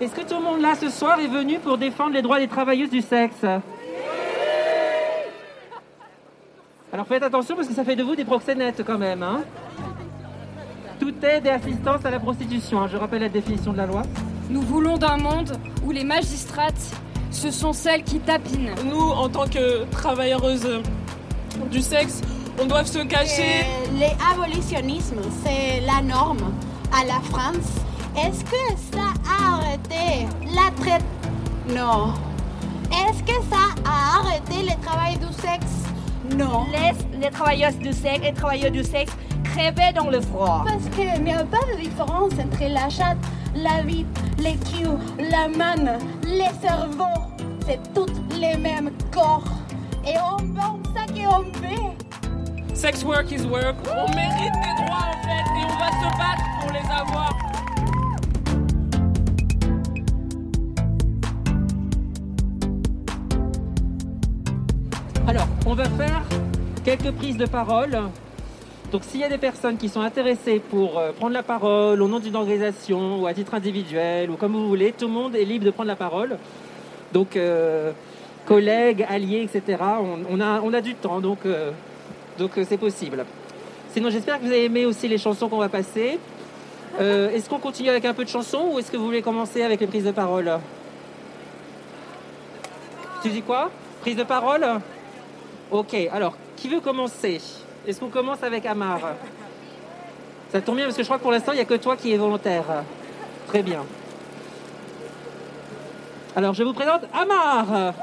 Est-ce que tout le monde là ce soir est venu pour défendre les droits des travailleuses du sexe? Alors faites attention parce que ça fait de vous des proxénètes quand même. Hein Toute aide et assistance à la prostitution. hein. Je rappelle la définition de la loi. Nous voulons d'un monde où les magistrates, ce sont celles qui tapinent. Nous, en tant que travailleuses du sexe, on doit se cacher. L'abolitionnisme, c'est la norme à la France. Est-ce que ça arrêté la traite Non. Est-ce que ça a arrêté le travail du sexe? Non. Laisse les travailleuses du sexe et travailleurs du sexe crever dans le froid. Parce qu'il n'y a pas de différence entre la chatte, la bite, les culs, la manne, les cerveaux. C'est tous les mêmes corps. Et on pense ça qu'on fait. Sex work is work. On mérite des droits en fait et on va se battre pour les avoir. Alors, on va faire quelques prises de parole. Donc, s'il y a des personnes qui sont intéressées pour euh, prendre la parole au nom d'une organisation ou à titre individuel ou comme vous voulez, tout le monde est libre de prendre la parole. Donc, euh, collègues, alliés, etc. On, a, on du temps, donc euh, c'est possible. Sinon, j'espère que vous avez aimé aussi les chansons qu'on va passer. Est-ce qu'on continue avec un peu de chansons ou est-ce que vous voulez commencer avec les prises de parole? Tu dis quoi? Prise de parole? Ok, alors, qui veut commencer? Est-ce qu'on commence avec Amar? Ça tombe bien parce que je crois que pour l'instant, il n'y a que toi qui es volontaire. Très bien. Alors, je vous présente Amar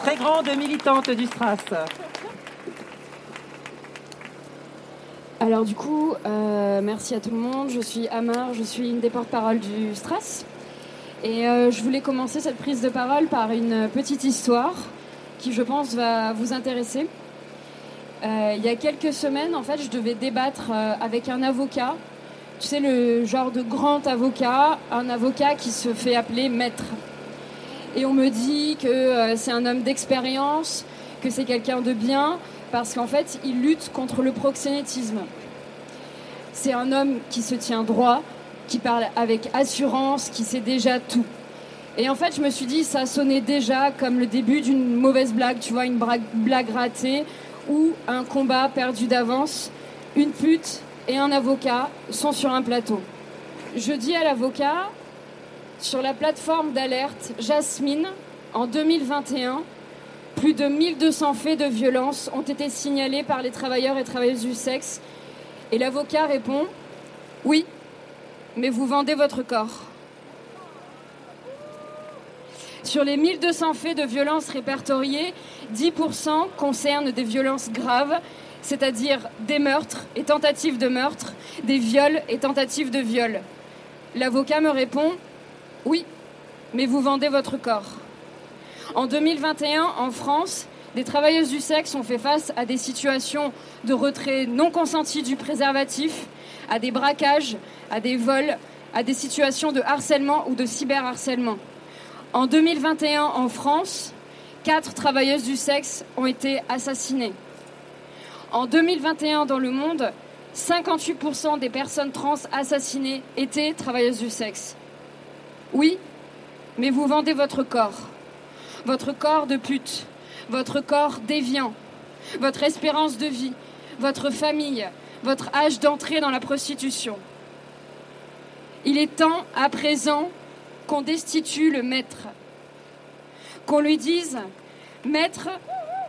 Très grande militante du Stras. Alors du coup, euh, merci à tout le monde. Je suis Amar, je suis une des porte-parole du Stras. Et euh, je voulais commencer cette prise de parole par une petite histoire qui, je pense, va vous intéresser. Euh, il y a quelques semaines, en fait, je devais débattre euh, avec un avocat. Tu sais, le genre de grand avocat, un avocat qui se fait appeler maître. Et on me dit que euh, c'est un homme d'expérience, que c'est quelqu'un de bien, parce qu'en fait, il lutte contre le proxénétisme. C'est un homme qui se tient droit, qui parle avec assurance, qui sait déjà tout. Et en fait, je me suis dit, ça sonnait déjà comme le début d'une mauvaise blague, tu vois, une blague ratée ou un combat perdu d'avance. Une pute et un avocat sont sur un plateau. Je dis à l'avocat, sur la plateforme d'alerte Jasmine, en 2021, plus de 1200 faits de violence ont été signalés par les travailleurs et travailleuses du sexe. Et l'avocat répond, oui, mais vous vendez votre corps. Sur les 1200 faits de violence répertoriés, 10% concernent des violences graves, c'est-à-dire des meurtres et tentatives de meurtre, des viols et tentatives de viol. L'avocat me répond Oui, mais vous vendez votre corps. En 2021, en France, des travailleuses du sexe ont fait face à des situations de retrait non consenti du préservatif, à des braquages, à des vols, à des situations de harcèlement ou de cyberharcèlement. En 2021, en France, quatre travailleuses du sexe ont été assassinées. En 2021, dans le monde, 58% des personnes trans assassinées étaient travailleuses du sexe. Oui, mais vous vendez votre corps. Votre corps de pute, votre corps déviant, votre espérance de vie, votre famille, votre âge d'entrée dans la prostitution. Il est temps, à présent, qu'on destitue le maître. Qu'on lui dise, Maître,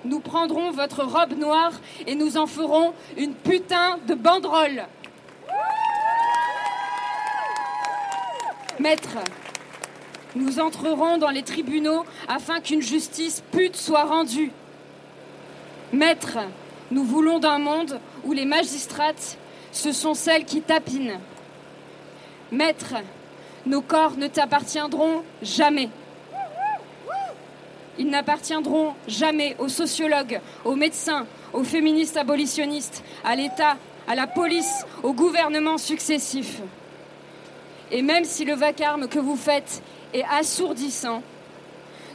nous prendrons votre robe noire et nous en ferons une putain de banderole. Maître, nous entrerons dans les tribunaux afin qu'une justice pute soit rendue. Maître, nous voulons d'un monde où les magistrates, ce sont celles qui tapinent. Maître, nos corps ne t'appartiendront jamais. Ils n'appartiendront jamais aux sociologues, aux médecins, aux féministes abolitionnistes, à l'État, à la police, aux gouvernements successifs. Et même si le vacarme que vous faites est assourdissant,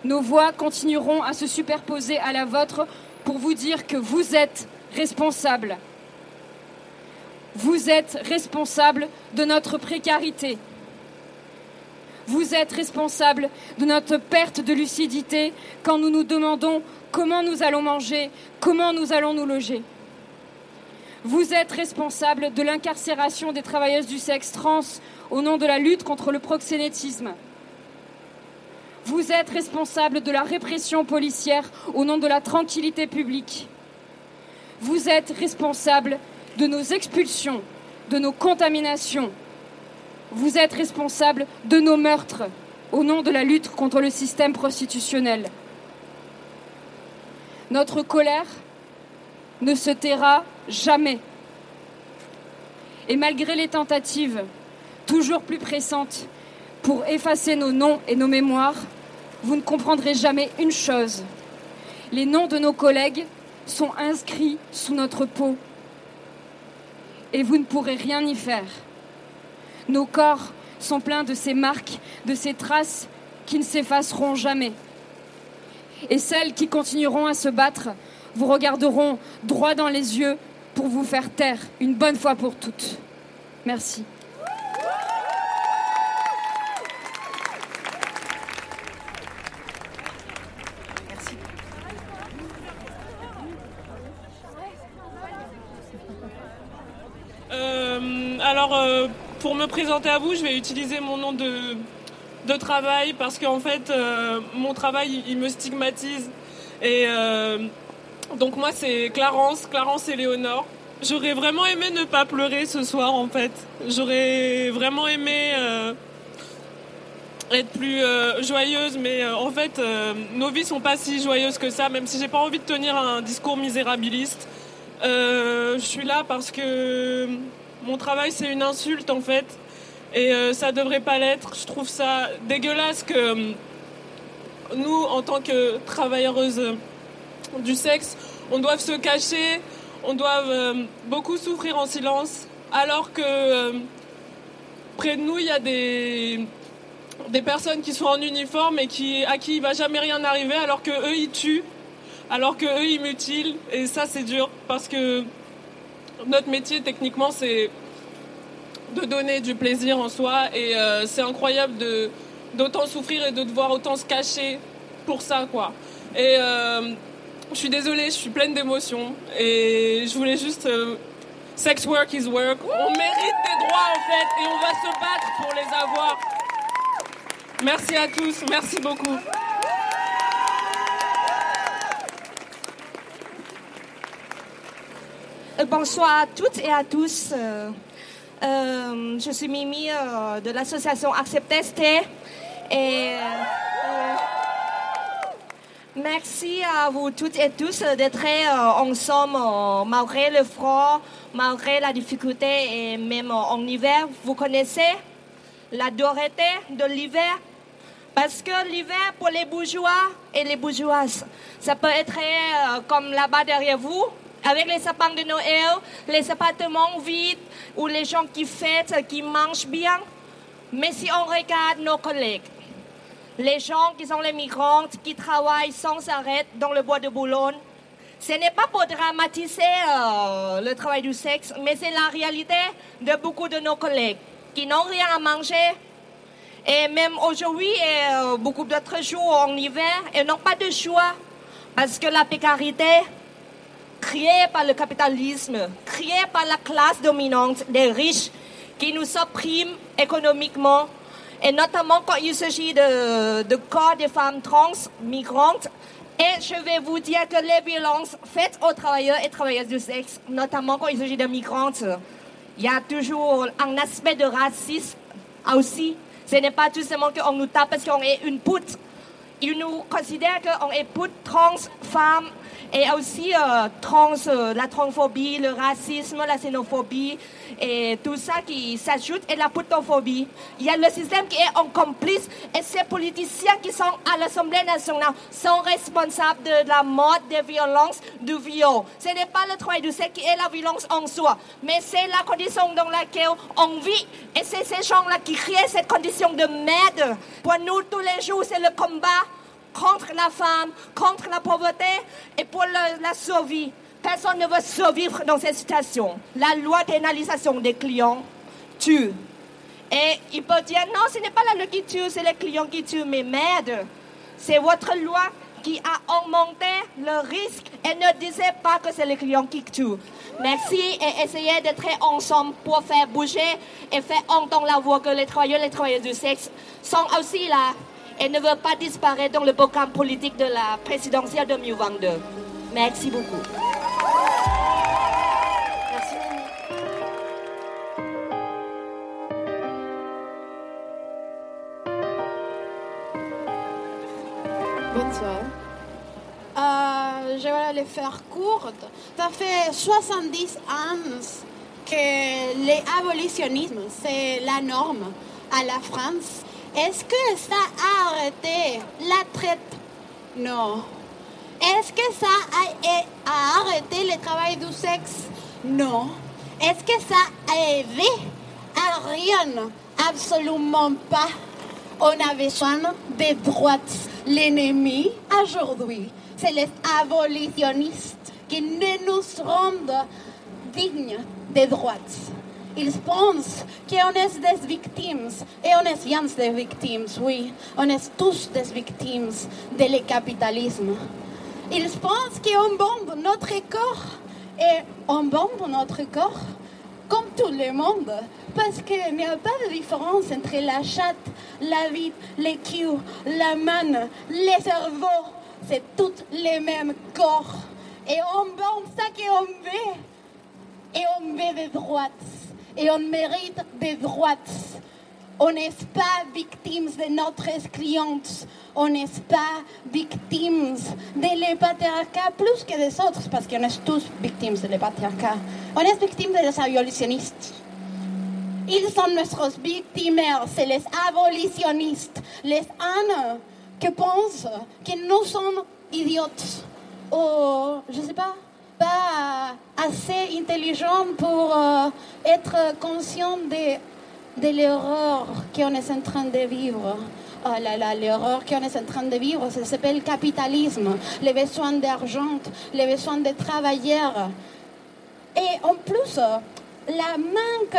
nos voix continueront à se superposer à la vôtre pour vous dire que vous êtes responsables. Vous êtes responsables de notre précarité. Vous êtes responsable de notre perte de lucidité quand nous nous demandons comment nous allons manger, comment nous allons nous loger. Vous êtes responsable de l'incarcération des travailleuses du sexe trans au nom de la lutte contre le proxénétisme. Vous êtes responsable de la répression policière au nom de la tranquillité publique. Vous êtes responsable de nos expulsions, de nos contaminations. Vous êtes responsable de nos meurtres au nom de la lutte contre le système prostitutionnel. Notre colère ne se taira jamais. Et malgré les tentatives toujours plus pressantes pour effacer nos noms et nos mémoires, vous ne comprendrez jamais une chose. Les noms de nos collègues sont inscrits sous notre peau et vous ne pourrez rien y faire. Nos corps sont pleins de ces marques, de ces traces qui ne s'effaceront jamais. Et celles qui continueront à se battre vous regarderont droit dans les yeux pour vous faire taire une bonne fois pour toutes. Merci. Euh, alors, euh, pour me présenter à vous, je vais utiliser mon nom de, de travail parce qu'en fait, euh, mon travail, il, me stigmatise. Et euh, donc moi, c'est Clarence, Clarence Éléonore. J'aurais vraiment aimé ne pas pleurer ce soir, en fait. J'aurais vraiment aimé euh, être plus joyeuse, mais en fait, nos vies sont pas si joyeuses que ça, même si j'ai pas envie de tenir un discours misérabiliste. Je suis là parce que mon travail, c'est une insulte, en fait. Et euh, ça devrait pas l'être. Je trouve ça dégueulasse que euh, nous, en tant que travailleuses du sexe, on doive se cacher, on doit euh, beaucoup souffrir en silence, alors que euh, près de nous, il y a des, des personnes qui sont en uniforme et qui, à qui il va jamais rien arriver, alors que eux ils tuent, alors que eux ils mutilent, et ça c'est dur parce que notre métier techniquement c'est de donner du plaisir en soi et euh, c'est incroyable de d'autant souffrir et de devoir autant se cacher pour ça quoi. Et euh, je suis désolée, je suis pleine d'émotions et je voulais juste euh, sex work is work. On mérite des droits en fait et on va se battre pour les avoir. Merci à tous, merci beaucoup. Bonsoir à toutes et à tous. Euh, euh, je suis Mimi euh, de l'association Accept ST et euh, merci à vous toutes et tous d'être euh, ensemble euh, malgré le froid, malgré la difficulté et même en hiver. Vous connaissez la dureté de l'hiver? Parce que l'hiver pour les bourgeois et les bourgeoises, ça peut être euh, comme là-bas derrière vous, avec les sapins de Noël, les appartements vides, ou les gens qui fêtent, qui mangent bien. Mais si on regarde nos collègues, les gens qui sont les migrants, qui travaillent sans arrêt dans le bois de Boulogne, ce n'est pas pour dramatiser euh, le travail du sexe, mais c'est la réalité de beaucoup de nos collègues qui n'ont rien à manger. Et même aujourd'hui et euh, beaucoup d'autres jours en hiver, ils n'ont pas de choix parce que la précarité créée par le capitalisme, créée par la classe dominante des riches qui nous oppriment économiquement, et notamment quand il s'agit de, corps des femmes trans, migrantes. Et je vais vous dire que les violences faites aux travailleurs et travailleuses du sexe, notamment quand il s'agit de migrantes, il y a toujours un aspect de racisme aussi. Ce n'est pas tout simplement qu'on nous tape parce qu'on est une pute. Ils nous considèrent qu'on est pute, trans, femme, et aussi euh, trans, euh, la transphobie, le racisme, la xénophobie, et tout ça qui s'ajoute, et la putophobie. Il y a le système qui est en complice, et ces politiciens qui sont à l'Assemblée nationale sont responsables de la mort, des violences, du viol. Ce n'est pas le travail du sexe qui est la violence en soi, mais c'est la condition dans laquelle on vit, et c'est ces gens-là qui créent cette condition de merde. Pour nous, tous les jours, c'est le combat contre la femme, contre la pauvreté et pour la survie. Personne ne veut survivre dans cette situation. La loi d'énalisation des clients tue. Et il peut dire non, ce n'est pas la loi qui tue, c'est les clients qui tuent. Mais merde, c'est votre loi qui a augmenté le risque et ne disait pas que c'est les clients qui tuent. Merci et essayez d'être ensemble pour faire bouger et faire entendre la voix que les travailleurs les travailleuses du sexe sont aussi là et ne veulent pas disparaître dans le programme politique de la présidentielle 2022. Merci beaucoup. Merci. Bonsoir. Euh, je vais les faire courte. Ça fait 70 ans que l'abolitionnisme, c'est la norme à la France. Est-ce que ça a arrêté la traite? Non. Est-ce que ça a, a arrêté le travail du sexe? Non. Est-ce que ça a aidé à rien? Absolument pas. On a besoin des droites. L'ennemi aujourd'hui, c'est les abolitionnistes qui ne nous rendent dignes des droites. Ils pensent qu'on est des victimes, et on est bien des victimes, oui. On est tous des victimes de le capitalisme. Ils pensent qu'on bombe notre corps, et on bombe notre corps comme tout le monde, parce qu'il n'y a pas de différence entre la chatte, la vie, les culs, la main, les cerveaux. C'est tous les mêmes corps. Et on bombe ça qu'on veut. Et on veut des droites. Et on mérite des droites. On n'est pas victimes de notre clientes. On n'est pas victimes de patriarcat plus que des autres, parce qu'on est tous victimes de patriarcat. On est victimes des abolitionnistes. Ils sont nos victimaires, c'est les abolitionnistes, les ânes qui pensent que nous sommes idiotes ou, je sais pas assez intelligents pour euh, être conscients de, de qu'on est en train de vivre. Oh là là, qu'on est en train de vivre, ça s'appelle capitalisme, les besoins d'argent, les besoins de travailleurs. Et en plus, la manque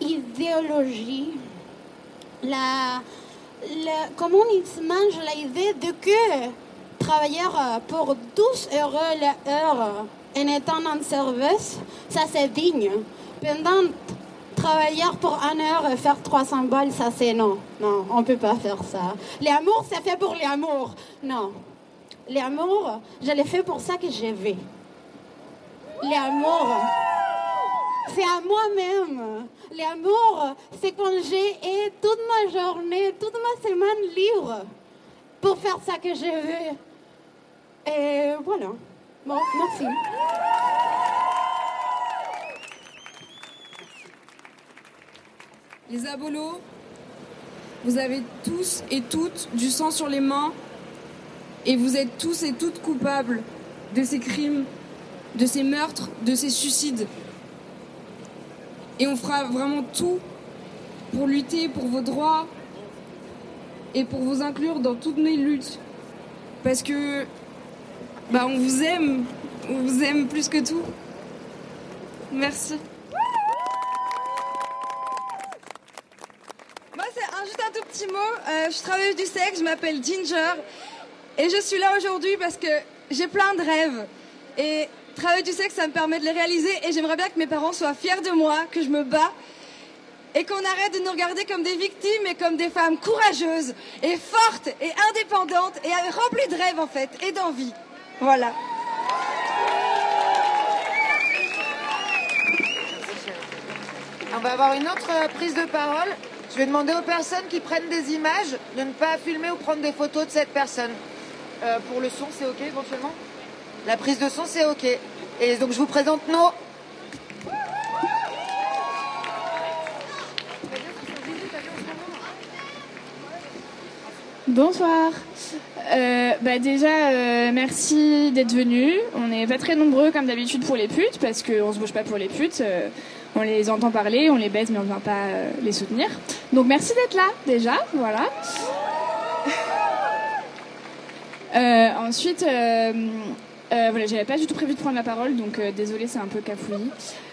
d'idéologie, la, la, comment ils mangent l'idée de que travailler pour 12 euros l'heure en étant en service, ça c'est digne. Pendant travailler pour un heure et faire 300 balles, ça c'est non. Non, on ne peut pas faire ça. L'amour, c'est fait pour l'amour. Non. L'amour, je l'ai fait pour ça que je vais. L'amour, c'est à moi-même. L'amour, c'est quand j'ai toute ma journée, toute ma semaine libre pour faire ça que je veux. Et voilà. Bon, merci. Les abolos, vous avez tous et toutes du sang sur les mains et vous êtes tous et toutes coupables de ces crimes, de ces meurtres, de ces suicides. Et on fera vraiment tout pour lutter pour vos droits et pour vous inclure dans toutes mes luttes. Parce que bah, on vous aime, on vous aime plus que tout. Merci. Moi, c'est juste un tout petit mot. Euh, je suis travailleuse du sexe, je m'appelle Ginger. Et je suis là aujourd'hui parce que j'ai plein de rêves. Et travailler du sexe, ça me permet de les réaliser. Et j'aimerais bien que mes parents soient fiers de moi, que je me bats. Et qu'on arrête de nous regarder comme des victimes et comme des femmes courageuses et fortes et indépendantes et remplies de rêves en fait et d'envie. Voilà. On va avoir une autre euh, prise de parole. Je vais demander aux personnes qui prennent des images de ne pas filmer ou prendre des photos de cette personne. Euh, pour le son, c'est OK éventuellement? La prise de son, c'est OK. Et donc je vous présente nos... Bonsoir. Euh, bah déjà, euh, merci d'être venus. On n'est pas très nombreux comme d'habitude pour les putes, parce qu'on se bouge pas pour les putes. Euh, on les entend parler, on les baise, mais on ne vient pas les soutenir. Donc merci d'être là, déjà. Voilà. Ensuite, voilà, j'avais pas du tout prévu de prendre la parole, donc désolé, c'est un peu cafouillis.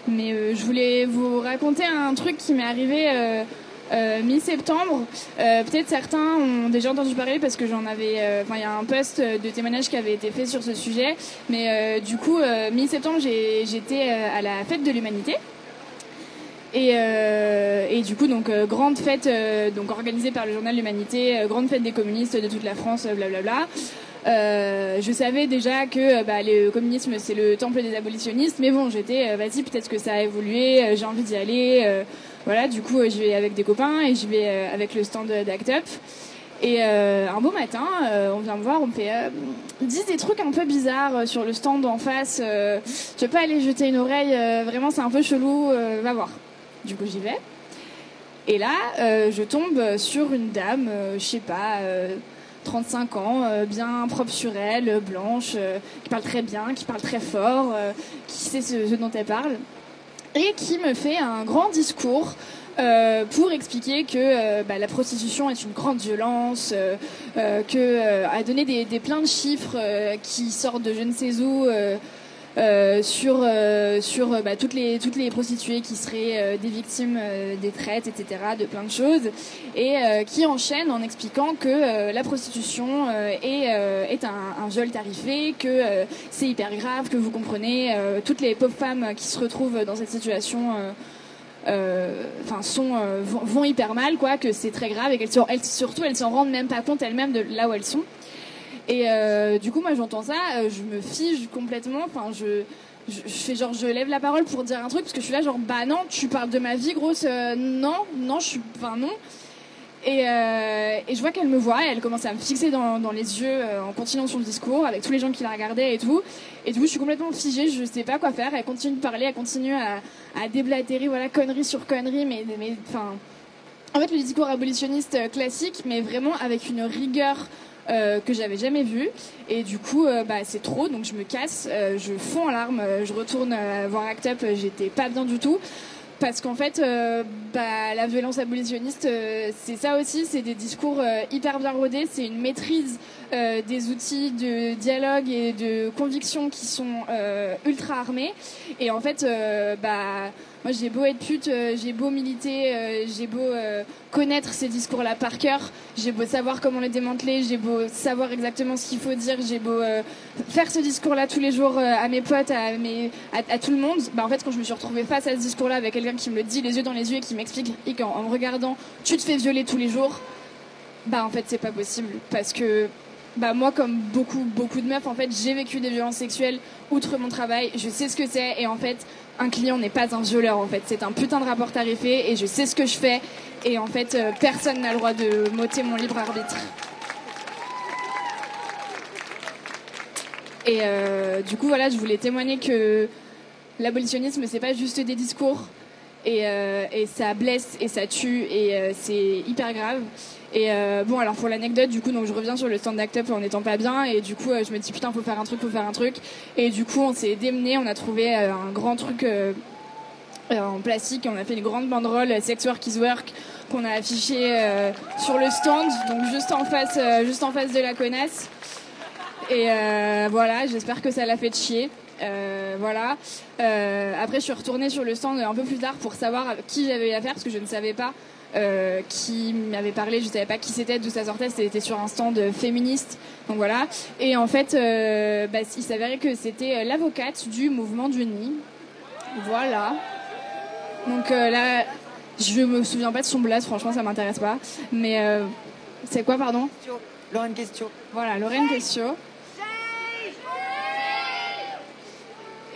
Mais je voulais vous raconter un truc qui m'est arrivé euh, mi-septembre. Euh, Peut-être certains ont déjà entendu parler parce que j'en avais. euh, Enfin, il y a un post de témoignage qui avait été fait sur ce sujet. Mais du coup, mi-septembre, j'étais à la fête de l'humanité. Et, et du coup, donc grande fête, donc organisée par le journal L'Humanité, grande fête des communistes de toute la France, blablabla. Je savais déjà que bah, le communisme c'est le temple des abolitionnistes, mais bon, j'étais, vas-y, peut-être que ça a évolué, j'ai envie d'y aller. Voilà, du coup, euh, je vais avec des copains et je vais euh, avec le stand d'Act Up. Et euh, un beau matin, on vient me voir, on me fait euh, des trucs un peu bizarres sur le stand en face. tu veux pas aller jeter une oreille Vraiment, c'est un peu chelou. va voir. Du coup, j'y vais. Et là, je tombe sur une dame, je sais pas, euh, 35 ans, bien propre sur elle, blanche, qui parle très bien, qui parle très fort, qui sait ce dont elle parle, et qui me fait un grand discours. euh, pour expliquer que euh, bah, la prostitution est une grande violence, euh, euh, que euh, a donné des, des de chiffres qui sortent de je ne sais où euh, sur euh, sur euh, bah, toutes les toutes les prostituées qui seraient euh, des victimes des traites, etc., de plein de choses, et qui enchaîne en expliquant que la prostitution est est un, un viol tarifé, que c'est hyper grave, que vous comprenez toutes les pauvres femmes qui se retrouvent dans cette situation. euh, euh, enfin sont euh, vont, vont hyper mal quoi que c'est très grave et qu'elles sont- elles surtout elles s'en rendent même pas compte elles-mêmes de là où elles sont et euh, du coup moi j'entends ça euh, je me fige complètement enfin je je, je fais genre je lève la parole pour dire un truc parce que je suis là genre bah non tu parles de ma vie grosse euh, non non je suis enfin non et, euh, et je vois qu'elle me voit et elle commence à me fixer dans, dans les yeux euh, en continuant son discours avec tous les gens qui la regardaient et tout. Et du coup, je suis complètement figée, je sais pas quoi faire. Elle continue de parler, elle continue à, à déblatérer, voilà, connerie sur connerie, mais, mais enfin. En fait, le discours abolitionniste euh, classique, mais vraiment avec une rigueur euh, que j'avais jamais vue. Et du coup, euh, bah, c'est trop, donc je me casse, euh, je fonds en larmes, euh, je retourne euh, voir Act Up, j'étais pas bien du tout. Parce qu'en fait, bah, la violence abolitionniste, c'est ça aussi, c'est des discours hyper bien rodés, c'est une maîtrise des outils de dialogue et de conviction qui sont ultra armés. Et en fait, bah, moi j'ai beau être pute, euh, j'ai beau militer, euh, j'ai beau euh, connaître ces discours-là par cœur, j'ai beau savoir comment les démanteler, j'ai beau savoir exactement ce qu'il faut dire, j'ai beau faire ce discours-là tous les jours à mes potes, à, mes, à, tout le monde. Bah, en fait, quand je me suis retrouvée face à ce discours-là avec quelqu'un qui me le dit les yeux dans les yeux et qui m'explique qu'en en me regardant, tu te fais violer tous les jours, bah en fait c'est pas possible parce que bah moi comme beaucoup beaucoup de meufs en fait j'ai vécu des violences sexuelles outre mon travail. Je sais ce que c'est et en fait un client n'est pas un violeur en fait. C'est un putain de rapport tarifé et je sais ce que je fais. Et en fait euh, personne n'a le droit de m'ôter mon libre arbitre. Et euh, du coup voilà je voulais témoigner que l'abolitionnisme c'est pas juste des discours et, euh, et ça blesse et ça tue et euh, c'est hyper grave. Et euh, bon alors pour l'anecdote du coup donc je reviens sur le stand d'Act Up en n'étant pas bien et du coup euh, je me dis putain faut faire un truc faut faire un truc. Et du coup on s'est démené on a trouvé euh, un grand truc euh, en plastique on a fait une grande banderole Sex Work is Work qu'on a affiché euh, sur le stand donc juste en face juste en face de la connasse et euh, voilà j'espère que ça l'a fait chier euh, voilà. Euh, après, je suis retournée sur le stand un peu plus tard pour savoir qui j'avais affaire parce que je ne savais pas euh, qui m'avait parlé, je ne savais pas qui c'était, d'où ça sortait. C'était sur un stand féministe. Donc voilà. Et en fait, bah, il s'avérait que c'était l'avocate du mouvement du nid. Voilà. Donc là, je me souviens pas de son blaze, franchement, ça m'intéresse pas. Mais c'est quoi, pardon? Lorraine Question. Voilà, Lorraine Question.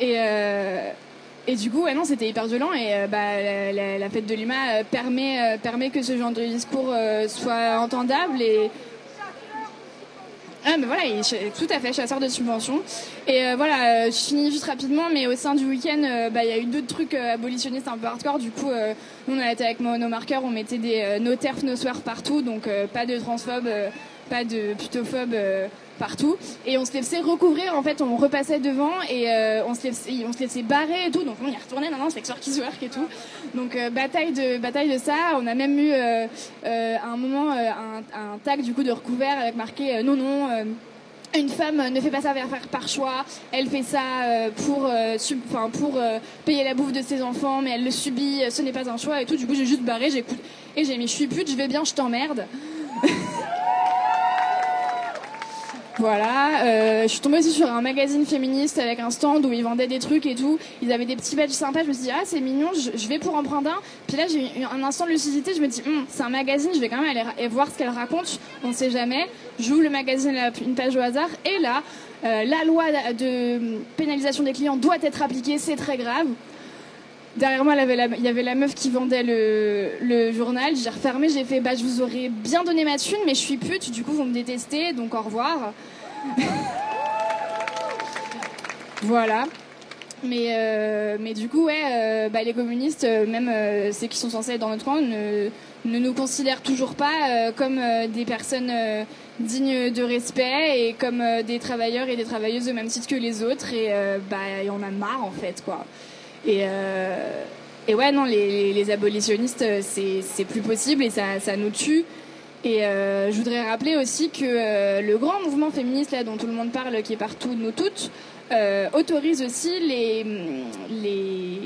Et, euh, et du coup, ouais, non, c'était hyper violent. Et euh, bah, la, la- la fête de Lima euh, permet, euh, permet que ce genre de discours soit entendable. Et, ah, mais voilà, il est tout à fait chasseur de subventions. Et euh, voilà, euh, je finis juste rapidement, mais au sein du week-end, euh, bah, il y a eu d'autres trucs abolitionnistes un peu hardcore. Du coup, nous, on a été avec nos marqueurs, on mettait des no terf, no swear partout, donc pas de transphobes, pas de putophobes partout. Et on se laissait recouvrir, en fait, on repassait devant et euh, on, se laissait, on se laissait barrer et tout. Donc on y retourné, non, non, c'est is Work et tout. Donc euh, bataille, de, bataille de ça. On a même eu euh, euh, à un moment euh, un, un tag du coup de recouvert avec marqué euh, non, non. une femme ne fait pas ça par choix, elle fait ça pour, euh, pour euh, payer la bouffe de ses enfants, mais elle le subit, ce n'est pas un choix et tout. Du coup, j'ai juste barré, j'écoute et j'ai mis je suis pute, je vais bien, je t'emmerde. Voilà, euh, je suis tombée aussi sur un magazine féministe avec un stand où ils vendaient des trucs et tout. Ils avaient des petits badges sympas. Je me suis dit, ah, c'est mignon, je, vais pour en prendre un. Puis là, j'ai eu un instant de lucidité. Je me dis, hum, c'est un magazine, je vais quand même aller voir ce qu'elle raconte. On ne sait jamais. J'ouvre le magazine, une page au hasard. Et là, euh, la loi de pénalisation des clients doit être appliquée, c'est très grave. Derrière moi, il y avait la meuf qui vendait le, journal. J'ai refermé, j'ai fait bah, Je vous aurais bien donné ma thune, mais je suis pute, du coup, vous me détestez, donc au revoir. voilà. Mais, euh, mais du coup, ouais, euh, bah, les communistes, euh, même ceux qui sont censés être dans notre camp, ne, nous considèrent toujours pas comme des personnes dignes de respect et comme des travailleurs et des travailleuses au même titre que les autres. Et bah, en a marre, en fait, quoi. Et, euh, et ouais, non, les, abolitionnistes, euh, c'est plus possible et ça, ça nous tue. Et euh, je voudrais rappeler aussi que le grand mouvement féministe là, dont tout le monde parle, qui est partout, nous toutes, autorise aussi les, les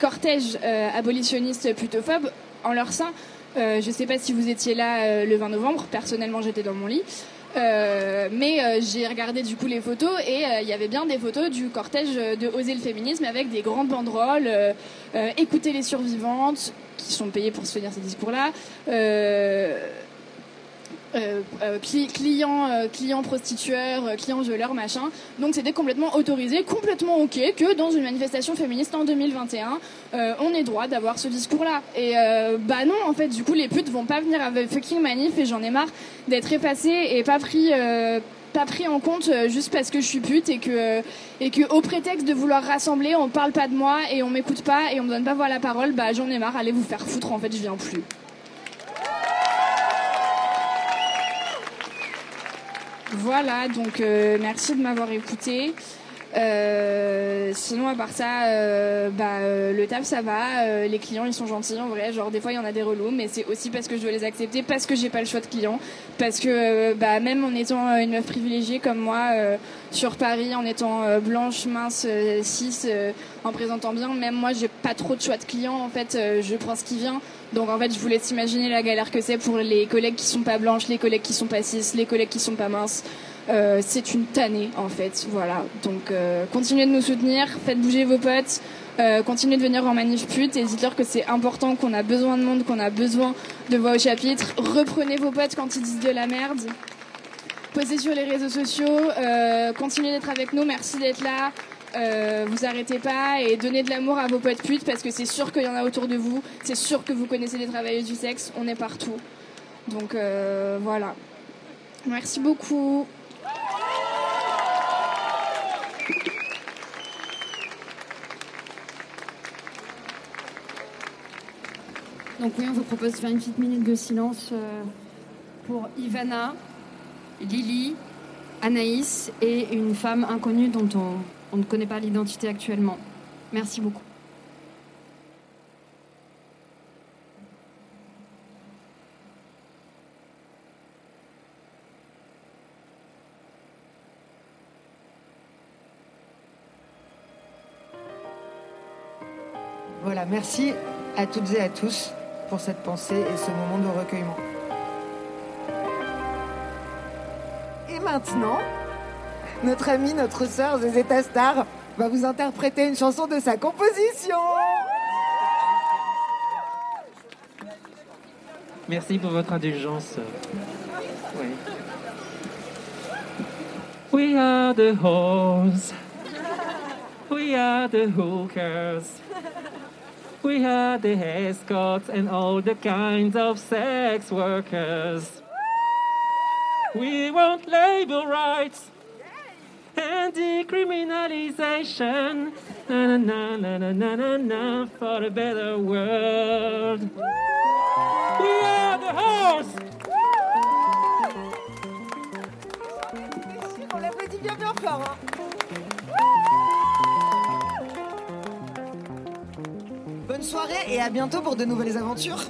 cortèges abolitionnistes putophobes en leur sein. je ne sais pas si vous étiez là le 20 novembre, personnellement j'étais dans mon lit. Euh, mais euh, j'ai regardé du coup les photos et euh, il y avait bien des photos du cortège de Oser le féminisme avec des grandes banderoles, écouter les survivantes qui sont payées pour se tenir ces discours-là. Euh, euh, clients, euh, clients prostitueurs, clients violeurs, machin. Donc c'était complètement autorisé, complètement ok que dans une manifestation féministe en 2021, on ait droit d'avoir ce discours-là. Et bah non, en fait, du coup, les putes vont pas venir avec fucking manif et j'en ai marre d'être effacée et pas pris pas pris en compte juste parce que je suis pute et que et que au prétexte de vouloir rassembler, on parle pas de moi et on m'écoute pas et on me donne pas voir la parole, bah j'en ai marre, allez vous faire foutre en fait, je viens plus. Voilà, donc euh, merci de m'avoir écouté. Euh, sinon, à part ça, euh, bah, le taf ça va. les clients ils sont gentils en vrai. Genre des fois il y en a des relous, mais c'est aussi parce que je dois les accepter, parce que j'ai pas le choix de clients, parce que bah, même en étant une meuf privilégiée comme moi sur Paris, en étant blanche, mince, cis, en présentant bien, même moi j'ai pas trop de choix de clients. En fait, je prends ce qui vient. Donc en fait, je vous laisse imaginer la galère que c'est pour les collègues qui sont pas blanches, les collègues qui sont pas cis, les collègues qui sont pas minces. Euh, c'est une tannée en fait, voilà. Donc euh, continuez de nous soutenir, faites bouger vos potes, euh, continuez de venir en manif pute et dites-leur que c'est important, qu'on a besoin de monde, qu'on a besoin de voix au chapitre. Reprenez vos potes quand ils disent de la merde. Posez sur les réseaux sociaux, continuez d'être avec nous, merci d'être là. Euh, vous arrêtez pas et donnez de l'amour à vos potes putes parce que c'est sûr qu'il y en a autour de vous, c'est sûr que vous connaissez les travailleuses du sexe, on est partout. Donc euh, voilà. Merci beaucoup. Donc oui, on vous propose de faire une petite minute de silence euh, pour Ivana, Lily, Anaïs et une femme inconnue dont on on ne connaît pas l'identité actuellement. Merci beaucoup. Voilà, merci à toutes et à tous pour cette pensée et ce moment de recueillement. Et maintenant, notre amie, notre sœur Zézeta Star va vous interpréter une chanson de sa composition. Merci pour votre indulgence. We are the whores. We are the hookers. We are the escorts and all the kinds of sex workers. We want labor rights. And decriminalization. Na na na na na na na for a better world. Bonne soirée et à bientôt pour de nouvelles aventures.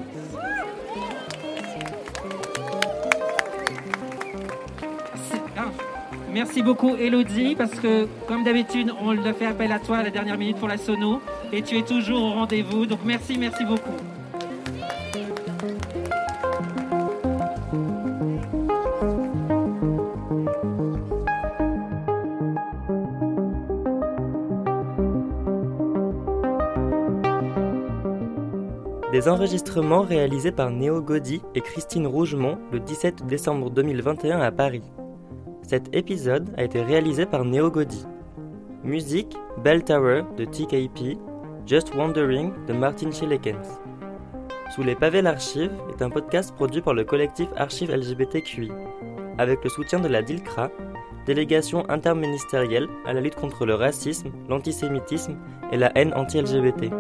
Merci beaucoup Elodie parce que comme d'habitude on a fait appel à toi à la dernière minute pour la sono et tu es toujours au rendez-vous. Donc merci, merci beaucoup. Des enregistrements réalisés par Néo Gaudy et Christine Rougemont le 17 décembre 2021 à Paris. Cet épisode a été réalisé par Néo Gaudy. Musique Bell Tower de TKP, Just Wondering de Martin Schillekens. Sous les pavés l'archive est un podcast produit par le collectif Archives LGBTQI, avec le soutien de la DILCRA, délégation interministérielle à la lutte contre le racisme, l'antisémitisme et la haine anti-LGBT.